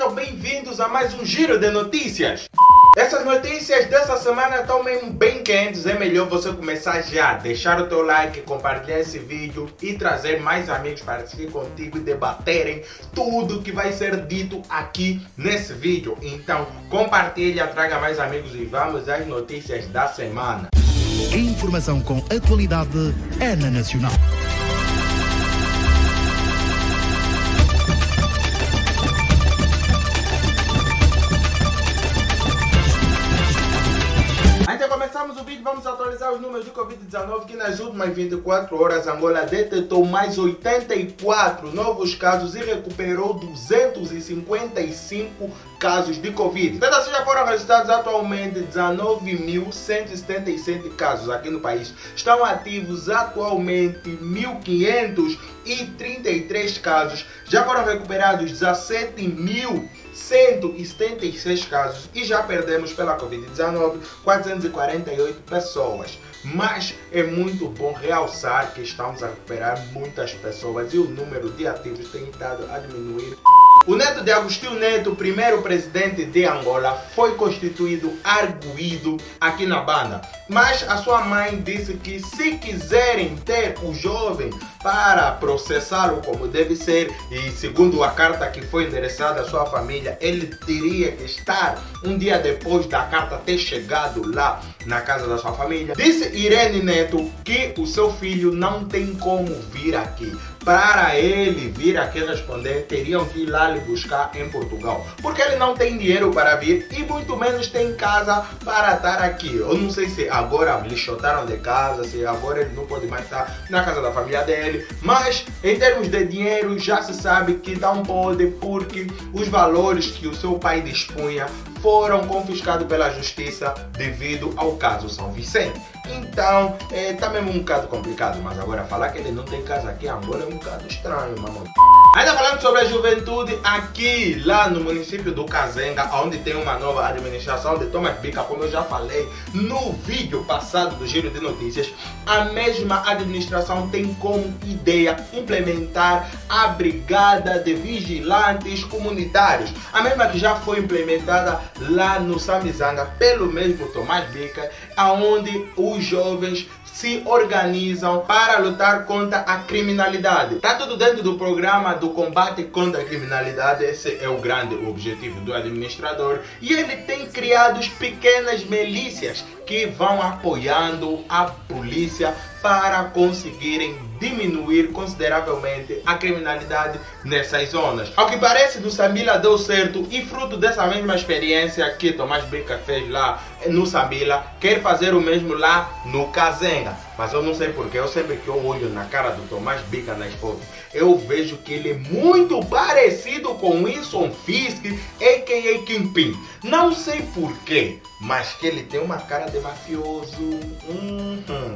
Sejam bem-vindos a mais um giro de notícias. Essas notícias dessa semana estão mesmo bem quentes, é melhor você começar já, deixar o teu like, compartilhar esse vídeo e trazer mais amigos para assistir contigo e debaterem tudo que vai ser dito aqui nesse vídeo. Então compartilha, traga mais amigos e vamos às notícias da semana. Informação com atualidade é na Nacional. Os números do Covid-19 que nas últimas 24 horas Angola detectou mais 84 novos casos e recuperou 255 casos de Covid. Tendo assim já foram registrados atualmente 19.177 casos aqui no país. Estão ativos atualmente 1.533 casos. Já foram recuperados 17 mil 176 casos e já perdemos pela Covid-19 448 pessoas. Mas é muito bom realçar que estamos a recuperar muitas pessoas e o número de ativos tem estado a diminuir. O neto de Agostinho Neto, primeiro presidente de Angola, foi constituído arguído aqui na banda. Mas a sua mãe disse que se quiserem ter o jovem para processá-lo como deve ser, e segundo a carta que foi endereçada à sua família, ele teria que estar um dia depois da carta ter chegado lá na casa da sua família. Disse Irene Neto que o seu filho não tem como vir aqui. Para ele vir aqui responder, teriam que ir lá lhe buscar em Portugal. Porque ele não tem dinheiro para vir e muito menos tem casa para estar aqui. Eu não sei se agora lhe chotaram de casa, se agora ele não pode mais estar na casa da família dele. Mas em termos de dinheiro já se sabe que não pode porque os valores que o seu pai dispunha foram confiscados pela justiça devido ao caso São Vicente. Então, é, tá mesmo um bocado complicado, mas agora falar que ele não tem casa aqui em Angola é um bocado estranho, mamãe. Ainda falando sobre a juventude, aqui lá no município do Cazenga, onde tem uma nova administração de Thomas Bica, como eu já falei no vídeo passado do Giro de Notícias, a mesma administração tem como ideia implementar a Brigada de Vigilantes Comunitários, a mesma que já foi implementada lá no Samizanga pelo mesmo Tomás Bica, aonde os jovens se organizam para lutar contra a criminalidade. Está tudo dentro do programa do combate contra a criminalidade, esse é o grande objetivo do administrador. E ele tem criado pequenas milícias que vão apoiando a polícia para conseguirem diminuir consideravelmente a criminalidade nessas zonas. Ao que parece, do Sambila deu certo e fruto dessa mesma experiência que Tomás Bica fez lá no Sambila, quer fazer o mesmo lá no Kazenga. Mas eu não sei porquê, eu sempre que eu olho na cara do Tomás Bica nas fotos, eu vejo que ele é muito parecido com Wilson Fisk, a.k.a. Kingpin. Não sei porquê, mas que ele tem uma cara de mafioso. Uhum.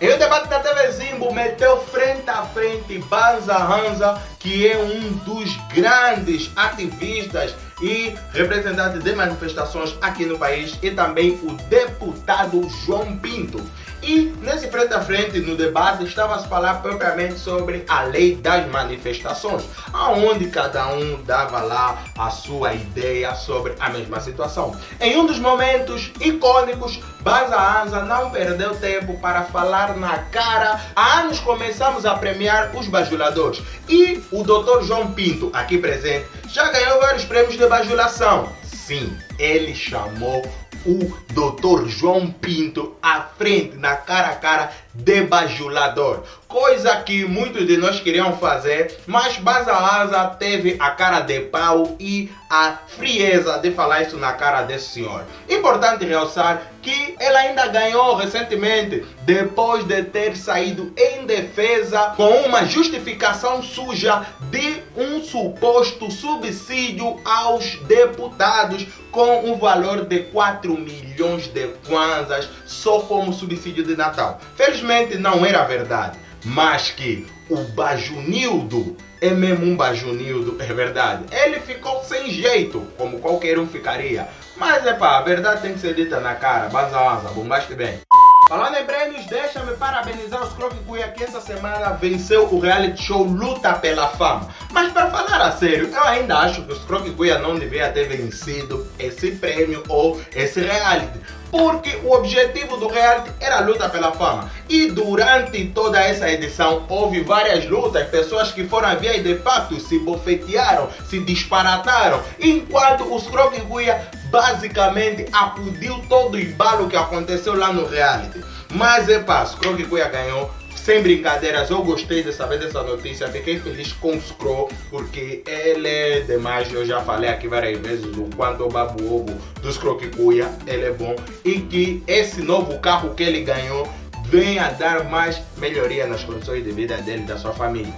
E o debate da TV Zimbo meteu frente a frente Banza Hanza, que é um dos grandes ativistas e representantes de manifestações aqui no país, e também o deputado João Pinto. E nesse frente a frente, no debate, estava a falar propriamente sobre a lei das manifestações, aonde cada um dava lá a sua ideia sobre a mesma situação. Em um dos momentos icônicos, Baza Anza não perdeu tempo para falar na cara. Há anos começamos a premiar os bajuladores e o Dr. João Pinto, aqui presente, já ganhou vários prêmios de bajulação. Sim, ele chamou o Dr. João Pinto à frente, na cara a cara, de bajulador. Coisa que muitos de nós queriam fazer, mas Asa teve a cara de pau e a frieza de falar isso na cara desse senhor. Importante realçar que ela ainda ganhou recentemente, depois de ter saído em defesa com uma justificação suja de um suposto subsídio aos deputados com um valor de 4 milhões de kwanzas só como subsídio de Natal. Felizmente não era verdade, mas que o Bajunildo é mesmo um Bajunildo, é verdade. Ele ficou sem jeito, como qualquer um ficaria. Mas é pá, a verdade tem que ser dita na cara. Banza, banza, bombaste bem. Falando em prêmios, deixa-me parabenizar os Croque Cuia que essa semana venceu o reality show Luta pela Fama. Mas para falar a sério, eu ainda acho que os Croque Cuia não devia ter vencido esse prêmio ou esse reality. Porque o objetivo do reality era a luta pela fama. E durante toda essa edição houve várias lutas, pessoas que foram a via e de fato se bofetearam, se disparataram, enquanto os Croque Cuia basicamente acudiu todo o embalo que aconteceu lá no reality. Mas é pá, Scrog Cuia ganhou. Sem brincadeiras, eu gostei de saber dessa notícia, fiquei feliz com o Scro, porque ele é demais, eu já falei aqui várias vezes o quanto o babu ovo dos Croquicuia, ele é bom, e que esse novo carro que ele ganhou venha dar mais melhoria nas condições de vida dele e da sua família.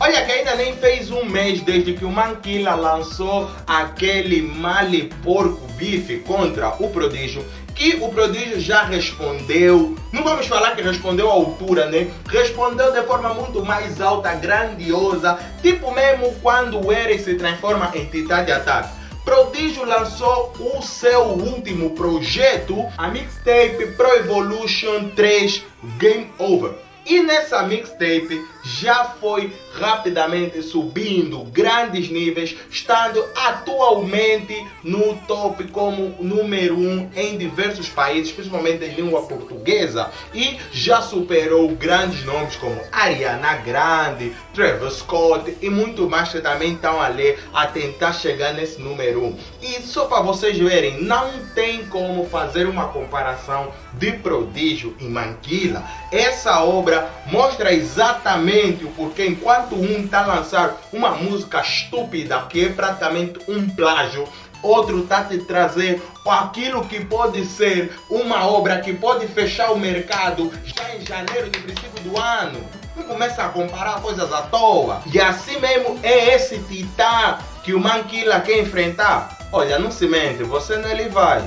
Olha que ainda nem fez um mês desde que o Manquila lançou aquele male porco bife contra o prodígio que o prodígio já respondeu, não vamos falar que respondeu à altura, né? Respondeu de forma muito mais alta, grandiosa, tipo mesmo quando o Eric se transforma em Titã de Ataque. Prodígio lançou o seu último projeto, a mixtape Pro Evolution 3 Game Over. E nessa mixtape já foi rapidamente subindo grandes níveis, estando atualmente no top como número um em diversos países, principalmente em língua portuguesa, e já superou grandes nomes como Ariana Grande, Travis Scott e muito mais que também estão ali a tentar chegar nesse número um. E só para vocês verem, não tem como fazer uma comparação de Prodígio e Manquila. Essa obra mostra exatamente o porquê, enquanto um está a lançar uma música estúpida, que é praticamente um plágio, outro está te trazer aquilo que pode ser uma obra que pode fechar o mercado já em janeiro de princípio do ano. Não começa a comparar coisas à toa. E assim mesmo é esse titã que o Manquila quer enfrentar. Olha, não se mente, você não ele vai.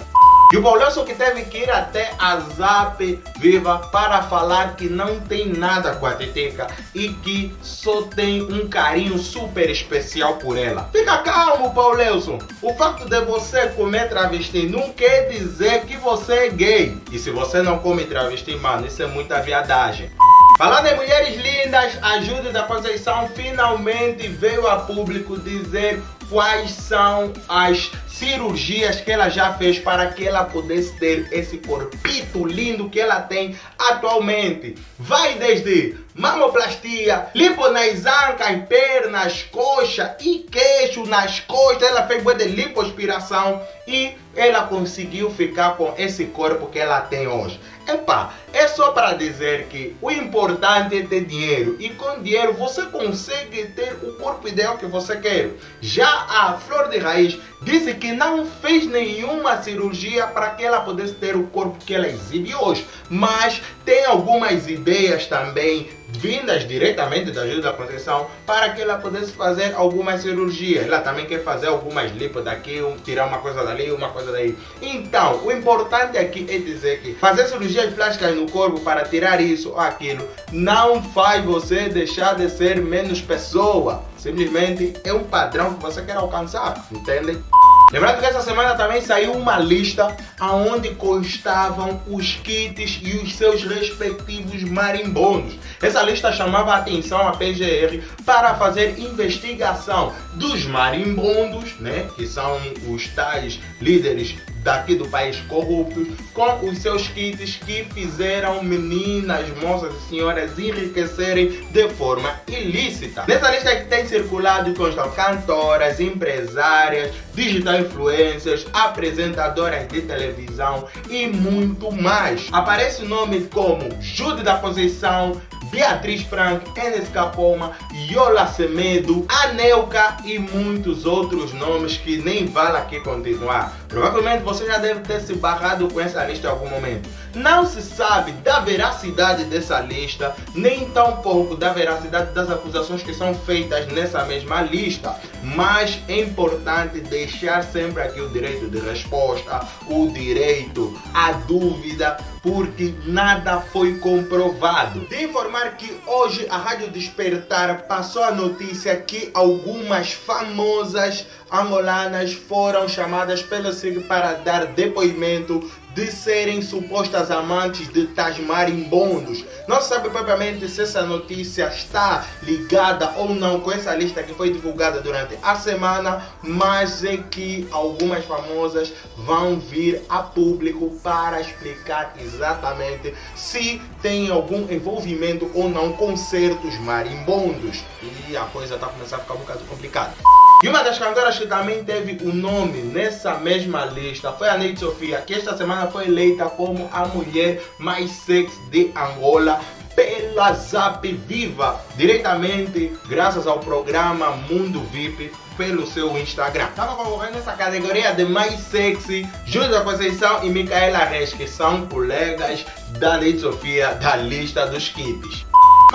E o Paulão que teve que ir até a Zap Viva para falar que não tem nada com a Teteca e que só tem um carinho super especial por ela. Fica calmo, Paulelson. O fato de você comer travesti não quer dizer que você é gay. E se você não come travesti, mano, isso é muita viadagem. Falando em mulheres lindas, a Júlia da Conceição finalmente veio a público dizer quais são as cirurgias que ela já fez para que ela pudesse ter esse corpito lindo que ela tem atualmente. Vai desde mamoplastia, lipo nas ancas, pernas, coxa e queixo nas costas. Ela fez boa de lipoaspiração e ela conseguiu ficar com esse corpo que ela tem hoje. Epá, é só para dizer que o importante é ter dinheiro e com dinheiro você consegue ter o corpo ideal que você quer. Já a Flor de Raiz disse que não fez nenhuma cirurgia para que ela pudesse ter o corpo que ela exibe hoje, mas tem algumas ideias também vindas diretamente da ajuda da proteção para que ela pudesse fazer algumas cirurgias. Ela também quer fazer algumas lipo daqui, tirar uma coisa dali, uma coisa daí. Então, o importante aqui é dizer que fazer cirurgias plásticas no corpo para tirar isso ou aquilo não faz você deixar de ser menos pessoa. Simplesmente é um padrão que você quer alcançar, entende? Lembrando que essa semana também saiu uma lista aonde constavam os kits e os seus respectivos marimbondos. Essa lista chamava a atenção à PGR para fazer investigação dos marimbondos, né, que são os tais líderes daqui do país corruptos, com os seus kits que fizeram meninas, moças e senhoras enriquecerem de forma ilícita. Nessa lista que tem circulado constam cantoras, empresárias, digital influencers, apresentadoras de televisão e muito mais. Aparece nome como Jude da Posição, Beatriz Frank, Enes Capoma, Yola Semedo, Anelka e muitos outros nomes que nem vale aqui continuar. Provavelmente você já deve ter se barrado com essa lista em algum momento. Não se sabe da veracidade dessa lista, nem tão pouco da veracidade das acusações que são feitas nessa mesma lista. Mas é importante deixar sempre aqui o direito de resposta, o direito à dúvida, porque nada foi comprovado. De informar que hoje a Rádio Despertar passou a notícia que algumas famosas angolanas foram chamadas pelo SIG para dar depoimento de serem supostas amantes de tais marimbondos. Não se sabe propriamente se essa notícia está ligada ou não com essa lista que foi divulgada durante a semana, mas é que algumas famosas vão vir a público para explicar exatamente se tem algum envolvimento ou não com certos marimbondos. E a coisa está começando a ficar um bocado complicada. E uma das cantoras que também teve o um nome nessa mesma lista foi a Neide Sofia, que esta semana foi eleita como a mulher mais sexy de Angola pela Zap Viva, diretamente graças ao programa Mundo VIP pelo seu Instagram. Estava concorrendo nessa categoria de mais sexy, Júlia Conceição e Micaela Reis, que são colegas da Neide Sofia da lista dos kits.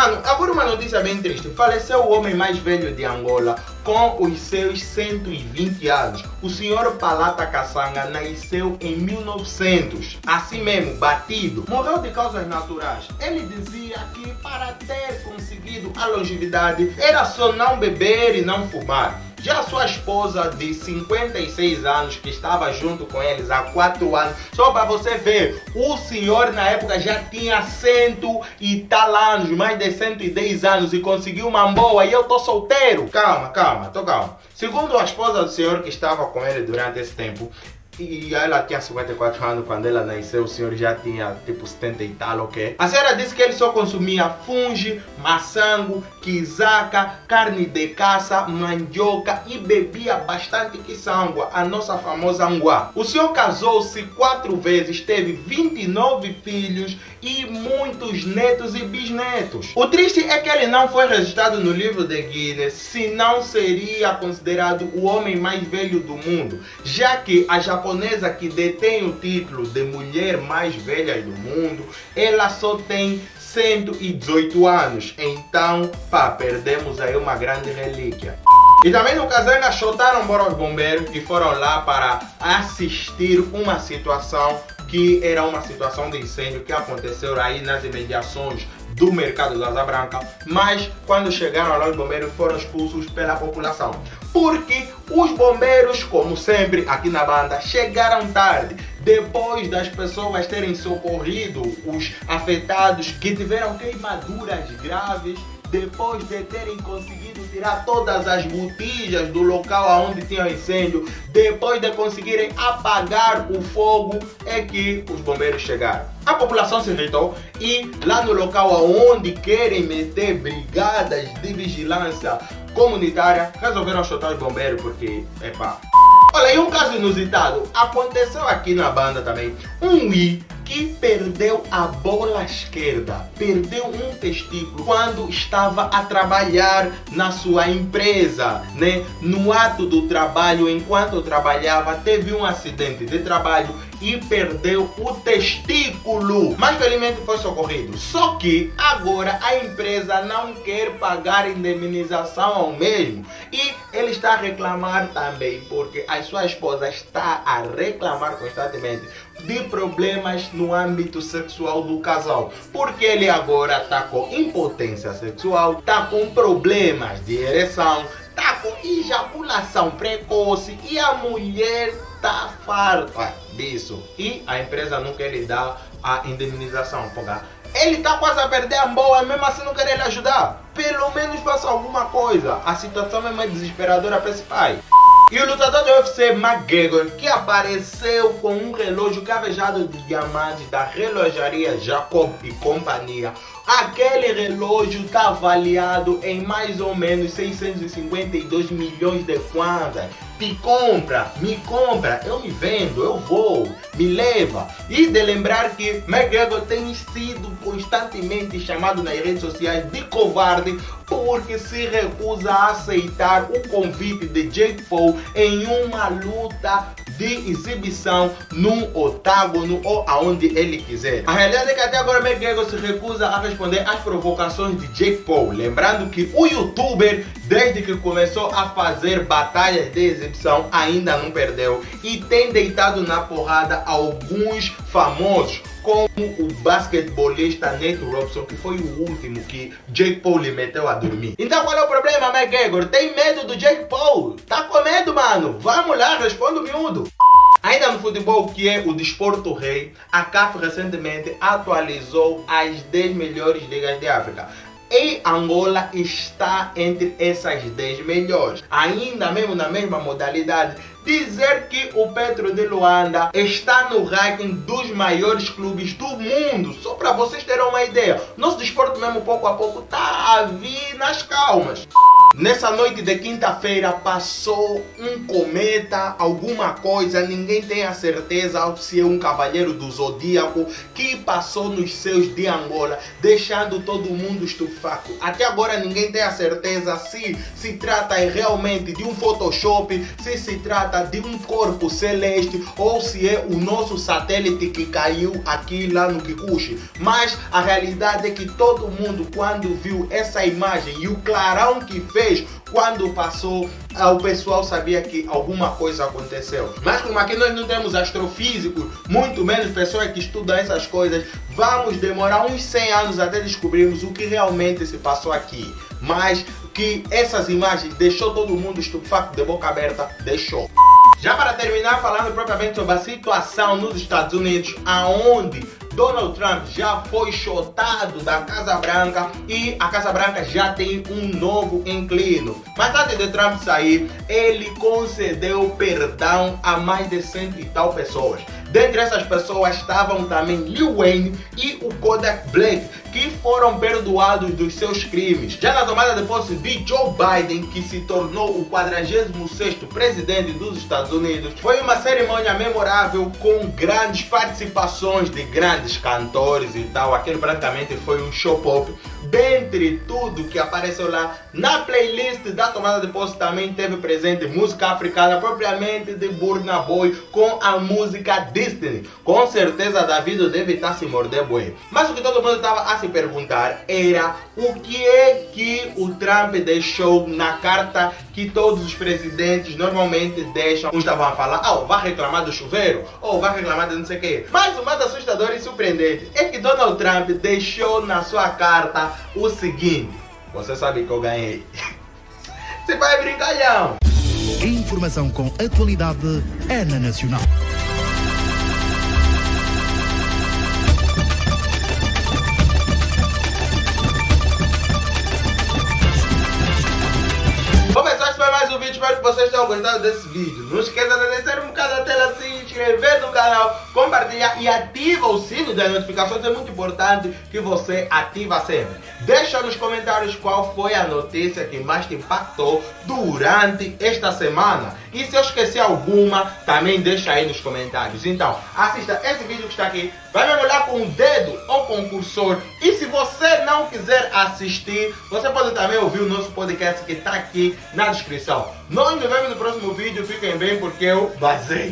Mano, agora uma notícia bem triste. Faleceu o homem mais velho de Angola com os seus 120 anos. O senhor Palata Kassanga nasceu em 1900. Assim mesmo, batido. Morreu de causas naturais. Ele dizia que para ter conseguido a longevidade era só não beber e não fumar. Já sua esposa de 56 anos, que estava junto com eles há 4 anos, só para você ver, o senhor na época já tinha cento e tal anos, mais de 110 anos, e conseguiu uma boa e eu tô solteiro. Calma, calma, tô calma. Segundo a esposa do senhor que estava com ele durante esse tempo, e ela tinha 54 anos quando ela nasceu, o senhor já tinha tipo 70 e tal, ok? A senhora disse que ele só consumia funge, maçango, quizaca, carne de caça, mandioca e bebia bastante quiçangua, a nossa famosa anguá. O senhor casou-se quatro vezes, teve 29 filhos e muitos netos e bisnetos. O triste é que ele não foi registrado no livro de Guinness, senão seria considerado o homem mais velho do mundo, já que a japonesa que detém o título de mulher mais velha do mundo, ela só tem 118 anos. Então, pá, perdemos aí uma grande relíquia. E também no Kazanga chotaram para os bombeiros que foram lá para assistir uma situação que era uma situação de incêndio que aconteceu aí nas imediações do mercado da Asa Branca, mas quando chegaram lá os bombeiros foram expulsos pela população. Porque os bombeiros, como sempre aqui na banda, chegaram tarde. Depois das pessoas terem socorrido os afetados que tiveram queimaduras graves, depois de terem conseguido tirar todas as botijas do local onde tinha incêndio, depois de conseguirem apagar o fogo, é que os bombeiros chegaram. A população se irritou e lá no local onde querem meter brigadas de vigilância comunitária, resolveram chutar os bombeiros porque, epá. Olha, e um caso inusitado aconteceu aqui na banda também. Um I perdeu a bola esquerda, perdeu um testículo quando estava a trabalhar na sua empresa, né? No ato do trabalho, enquanto trabalhava, teve um acidente de trabalho e perdeu o testículo. Mas felizmente foi socorrido. Só que agora a empresa não quer pagar indemnização ao mesmo. E ele está a reclamar também, porque a sua esposa está a reclamar constantemente de problemas no âmbito sexual do casal. Porque ele agora está com impotência sexual, está com problemas de ereção, está com ejaculação precoce e a mulher está farta disso. E a empresa não quer lhe dar a indemnização. Porque ele está quase a perder a boa, mesmo assim não quer lhe ajudar. Pelo menos faça alguma coisa. A situação é mais desesperadora para esse pai. E o lutador do UFC McGregor, que apareceu com um relógio cavejado de diamantes da relojaria Jacob e companhia. Aquele relógio está avaliado em mais ou menos 652 milhões de kwanzas. Me compra, me compra, eu me vendo, eu vou, me leva. E de lembrar que McGregor tem sido constantemente chamado nas redes sociais de covarde porque se recusa a aceitar o convite de Jake Paul em uma luta de exibição num octágono ou aonde ele quiser. A realidade é que até agora McGregor se recusa a responder às provocações de Jake Paul. Lembrando que o youtuber, desde que começou a fazer batalhas de exibição, ainda não perdeu e tem deitado na porrada alguns famosos como o basquetebolista Nate Robson, que foi o último que Jake Paul lhe meteu a dormir. Então qual é o problema, McGregor? Tem medo do Jake Paul? Tá com medo, mano? Vamos lá, responda o miúdo. Ainda no futebol, que é o desporto rei, a CAF recentemente atualizou as 10 melhores ligas de África. E Angola está entre essas 10 melhores. Ainda mesmo na mesma modalidade, dizer que o Petro de Luanda está no ranking dos maiores clubes do mundo. Só para vocês terem uma ideia. Nosso desporto mesmo pouco a pouco está a vir nas calmas. Nessa noite de quinta-feira passou um cometa, alguma coisa, ninguém tem a certeza se é um cavaleiro do zodíaco que passou nos céus de Angola, deixando todo mundo estupefacto. Até agora ninguém tem a certeza se se trata realmente de um Photoshop, se se trata de um corpo celeste ou se é o nosso satélite que caiu aqui lá no Kikuchi. Mas a realidade é que todo mundo quando viu essa imagem e o clarão que fez fez quando passou, ah, o pessoal sabia que alguma coisa aconteceu. Mas como aqui nós não temos astrofísicos, muito menos pessoas que estudam essas coisas, vamos demorar uns 100 anos até descobrirmos o que realmente se passou aqui. Mas que essas imagens deixou todo mundo estupefacto de boca aberta, deixou. Já para terminar falando propriamente sobre a situação nos Estados Unidos, aonde Donald Trump já foi chotado da Casa Branca e a Casa Branca já tem um novo inclino. Mas antes de Trump sair, ele concedeu perdão a mais de cento e tal pessoas. Dentre essas pessoas estavam também Lil Wayne e o Kodak Black, que foram perdoados dos seus crimes. Já na tomada de posse de Joe Biden, que se tornou o 46º presidente dos Estados Unidos, foi uma cerimônia memorável com grandes participações de grandes cantores e tal. Aquele praticamente foi um show pop. Dentre tudo que apareceu lá, na playlist da tomada de posse também teve presente música africana propriamente de Burna Boy com a música Destiny. Com certeza David deve estar se morder boi. Mas o que todo mundo estava se perguntar era o que é que o Trump deixou na carta que todos os presidentes normalmente deixam. Uns estavam a falar, oh, vai reclamar do chuveiro, ou oh, vai reclamar de não sei o quê. Mas o mais assustador e surpreendente é que Donald Trump deixou na sua carta o seguinte: Você sabe que eu ganhei. Você vai brincalhão. Informação com atualidade é na Nacional. Gostado desse vídeo. Não esqueça de descer um bocado da tela, se inscrever no canal, compartilhar e ativa o sino das notificações. É muito importante que você ativa sempre. Deixa nos comentários qual foi a notícia que mais te impactou durante esta semana. E se eu esqueci alguma, também deixa aí nos comentários. Então, assista esse vídeo que está aqui. Vai me olhar com o dedo ao concursor. E se você não quiser assistir, você pode também ouvir o nosso podcast que está aqui na descrição. Nós nos vemos no próximo vídeo. Fiquem bem porque eu vazei.